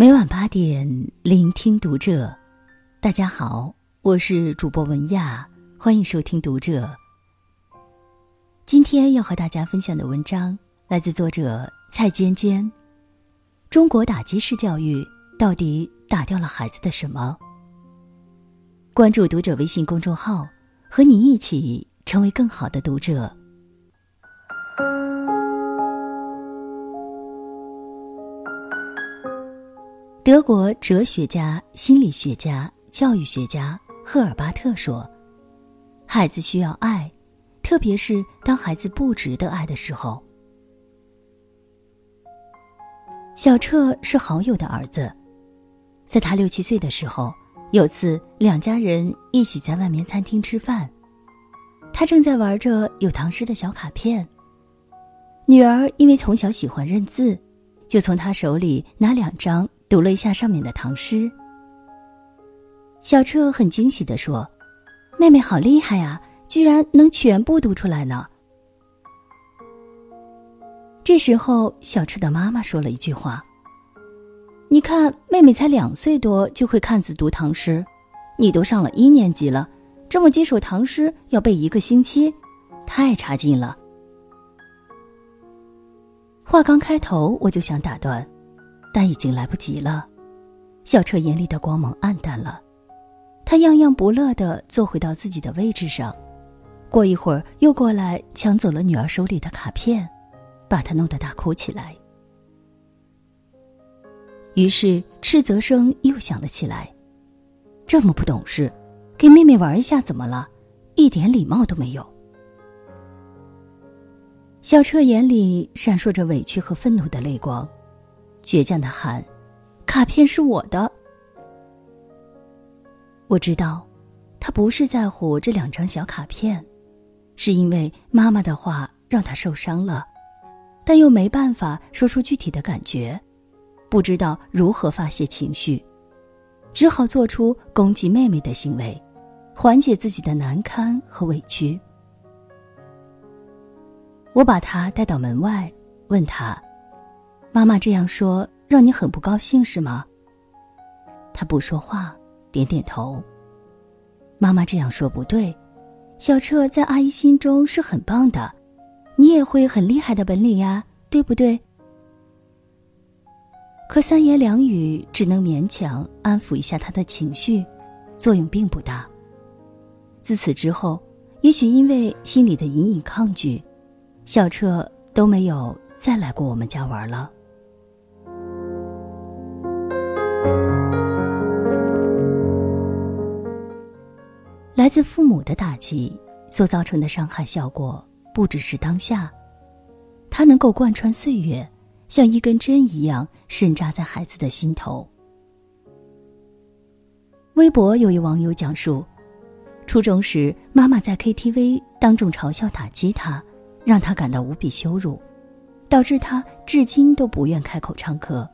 每晚八点，聆听读者。大家好，我是主播文亚，欢迎收听读者。今天要和大家分享的文章来自作者蔡尖尖。中国打击式教育到底打掉了孩子的什么？关注读者微信公众号，和你一起成为更好的读者。德国哲学家、心理学家、教育学家赫尔巴特说：“孩子需要爱，特别是当孩子不值得爱的时候。”小彻是好友的儿子，在他六七岁的时候，有次两家人一起在外面餐厅吃饭，他正在玩着有唐诗的小卡片。女儿因为从小喜欢认字，就从他手里拿两张。读了一下上面的唐诗，小彻很惊喜的说：“妹妹好厉害呀，居然能全部读出来呢。”这时候，小彻的妈妈说了一句话：“你看，妹妹才两岁多就会看字读唐诗，你都上了一年级了，这么几首唐诗要背一个星期，太差劲了。”话刚开头，我就想打断。但已经来不及了，小彻眼里的光芒暗淡了，他样样不乐地坐回到自己的位置上，过一会儿又过来抢走了女儿手里的卡片，把她弄得大哭起来。于是斥责声又响了起来：“这么不懂事，给妹妹玩一下怎么了？一点礼貌都没有。”小彻眼里闪烁着委屈和愤怒的泪光。倔强的喊：“卡片是我的。”我知道，他不是在乎这两张小卡片，是因为妈妈的话让他受伤了，但又没办法说出具体的感觉，不知道如何发泄情绪，只好做出攻击妹妹的行为，缓解自己的难堪和委屈。我把他带到门外，问他。妈妈这样说，让你很不高兴是吗？他不说话，点点头。妈妈这样说不对，小彻在阿姨心中是很棒的，你也会很厉害的本领呀，对不对？可三言两语只能勉强安抚一下他的情绪，作用并不大。自此之后，也许因为心里的隐隐抗拒，小彻都没有再来过我们家玩了。来自父母的打击所造成的伤害效果，不只是当下，它能够贯穿岁月，像一根针一样深扎在孩子的心头。微博有一网友讲述，初中时妈妈在 KTV 当众嘲笑打击他，让他感到无比羞辱，导致他至今都不愿开口唱歌。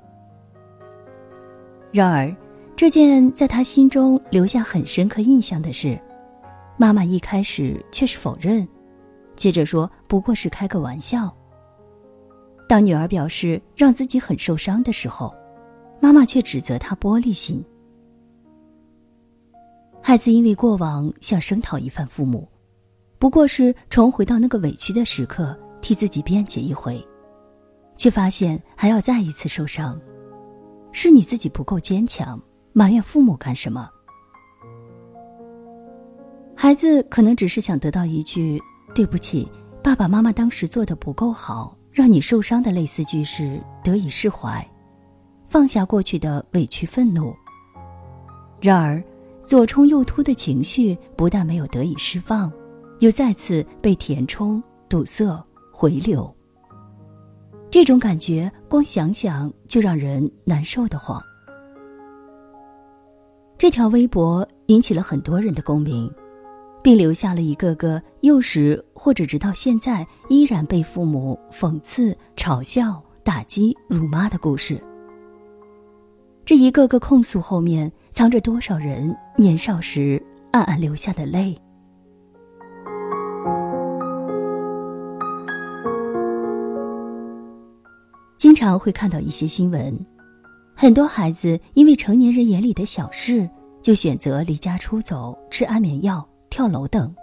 然而，这件在他心中留下很深刻印象的事。妈妈一开始却是否认，接着说不过是开个玩笑。当女儿表示让自己很受伤的时候，妈妈却指责她玻璃心。孩子因为过往想声讨一番父母，不过是重回到那个委屈的时刻替自己辩解一回，却发现还要再一次受伤。是你自己不够坚强，埋怨父母干什么？孩子可能只是想得到一句“对不起，爸爸妈妈当时做的不够好，让你受伤”的类似句式得以释怀，放下过去的委屈愤怒。然而，左冲右突的情绪不但没有得以释放，又再次被填充、堵塞、回流。这种感觉，光想想就让人难受的慌。这条微博引起了很多人的共鸣。并留下了一个个幼时或者直到现在依然被父母讽刺、嘲笑、打击、辱骂的故事。这一个个控诉后面，藏着多少人年少时暗暗流下的泪？常会看到一些新闻，很多孩子因为成年人眼里的小事，就选择离家出走、吃安眠药、跳楼等。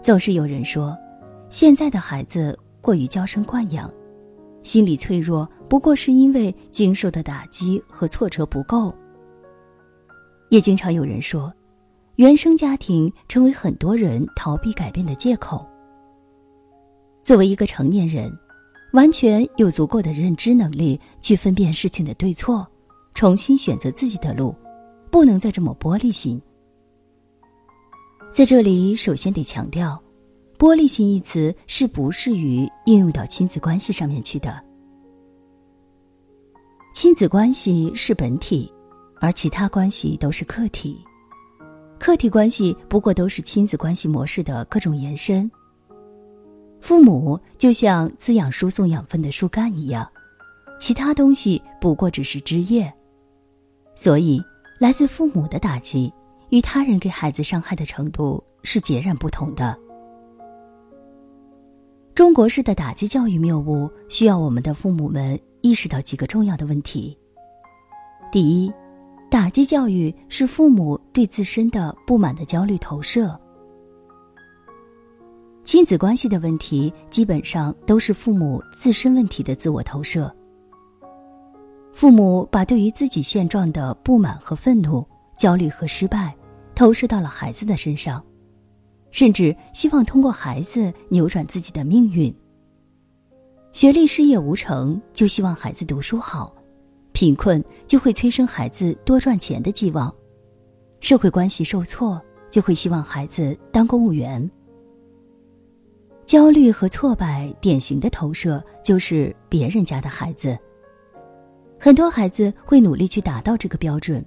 总是有人说，现在的孩子过于娇生惯养，心理脆弱，不过是因为经受的打击和挫折不够。也经常有人说，原生家庭成为很多人逃避改变的借口。作为一个成年人。完全有足够的认知能力去分辨事情的对错，重新选择自己的路，不能再这么玻璃心。在这里，首先得强调，“玻璃心”一词是不适于应用到亲子关系上面去的。亲子关系是本体，而其他关系都是客体，客体关系不过都是亲子关系模式的各种延伸。父母就像滋养、输送养分的树干一样，其他东西不过只是枝叶。所以，来自父母的打击与他人给孩子伤害的程度是截然不同的。中国式的打击教育谬误，需要我们的父母们意识到几个重要的问题。第一，打击教育是父母对自身的不满的焦虑投射。亲子关系的问题，基本上都是父母自身问题的自我投射。父母把对于自己现状的不满和愤怒、焦虑和失败，投射到了孩子的身上，甚至希望通过孩子扭转自己的命运。学历事业无成就希望孩子读书好，贫困就会催生孩子多赚钱的寄望，社会关系受挫就会希望孩子当公务员。焦虑和挫败典型的投射就是别人家的孩子。很多孩子会努力去达到这个标准，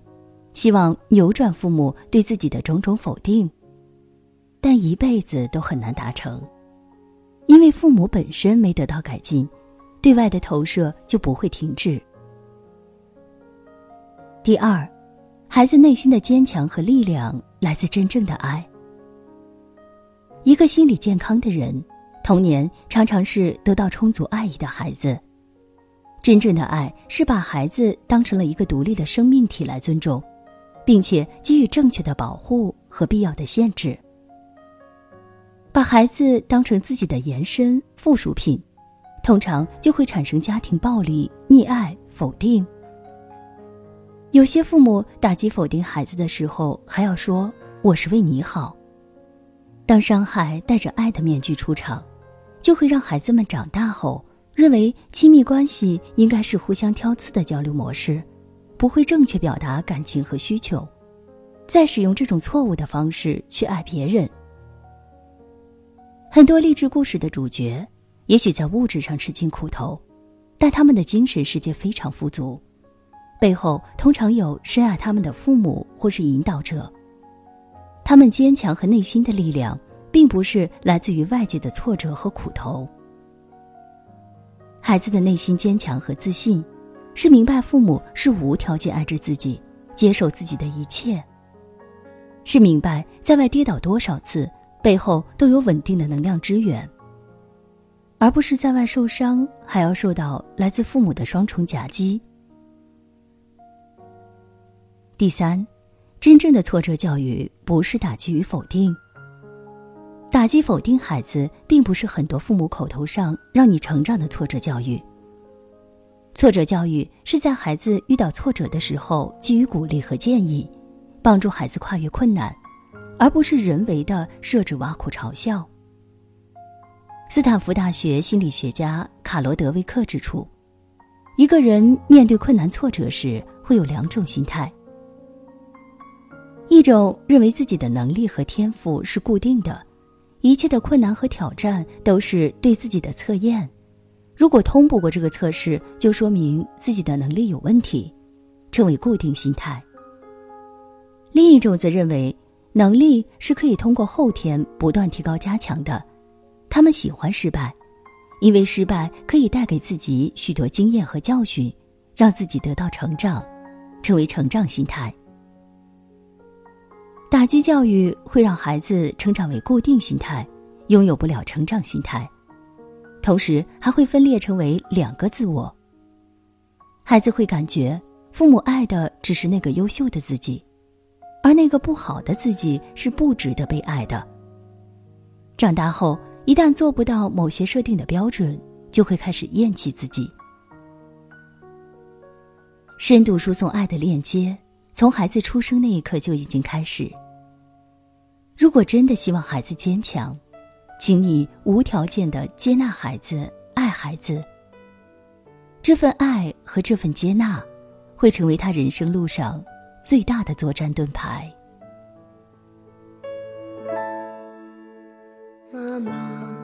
希望扭转父母对自己的种种否定，但一辈子都很难达成，因为父母本身没得到改进，对外的投射就不会停止。第二，孩子内心的坚强和力量来自真正的爱。一个心理健康的人，童年常常是得到充足爱意的孩子。真正的爱是把孩子当成了一个独立的生命体来尊重，并且给予正确的保护和必要的限制。把孩子当成自己的延伸附属品，通常就会产生家庭暴力、溺爱、否定。有些父母打击否定孩子的时候，还要说：“我是为你好。”当伤害带着爱的面具出场，就会让孩子们长大后认为亲密关系应该是互相挑刺的交流模式，不会正确表达感情和需求，再使用这种错误的方式去爱别人。很多励志故事的主角，也许在物质上吃尽苦头，但他们的精神世界非常富足，背后通常有深爱他们的父母或是引导者。他们坚强和内心的力量，并不是来自于外界的挫折和苦头。孩子的内心坚强和自信，是明白父母是无条件爱着自己，接受自己的一切。是明白在外跌倒多少次，背后都有稳定的能量支援，而不是在外受伤还要受到来自父母的双重夹击。第三。真正的挫折教育不是打击与否定。打击否定孩子，并不是很多父母口头上让你成长的挫折教育。挫折教育是在孩子遇到挫折的时候给予鼓励和建议，帮助孩子跨越困难，而不是人为的设置挖苦嘲笑。斯坦福大学心理学家卡罗德维克指出，一个人面对困难挫折时会有两种心态。一种认为自己的能力和天赋是固定的，一切的困难和挑战都是对自己的测验，如果通不过这个测试，就说明自己的能力有问题，称为固定心态。另一种则认为能力是可以通过后天不断提高加强的，他们喜欢失败，因为失败可以带给自己许多经验和教训，让自己得到成长，成为成长心态。打击教育会让孩子成长为固定心态，拥有不了成长心态，同时还会分裂成为两个自我。孩子会感觉父母爱的只是那个优秀的自己，而那个不好的自己是不值得被爱的。长大后，一旦做不到某些设定的标准，就会开始厌弃自己。深度输送爱的链接，从孩子出生那一刻就已经开始。如果真的希望孩子坚强，请你无条件的接纳孩子，爱孩子。这份爱和这份接纳，会成为他人生路上最大的作战盾牌。妈妈，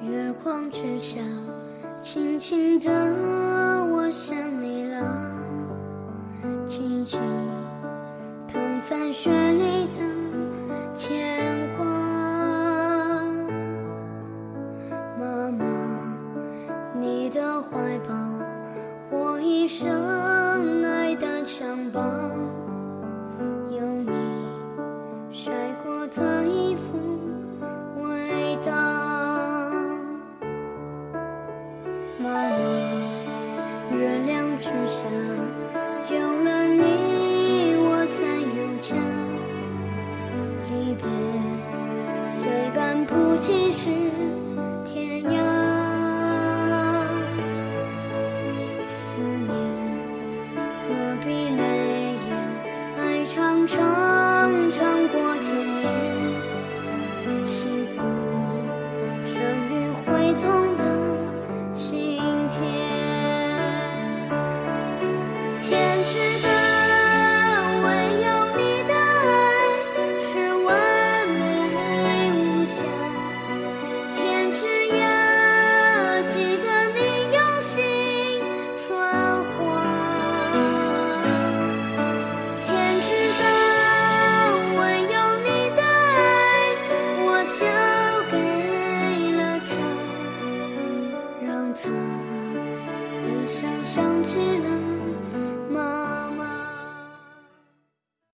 月光之下，轻轻的，我想你了，轻轻在雪里的前长，长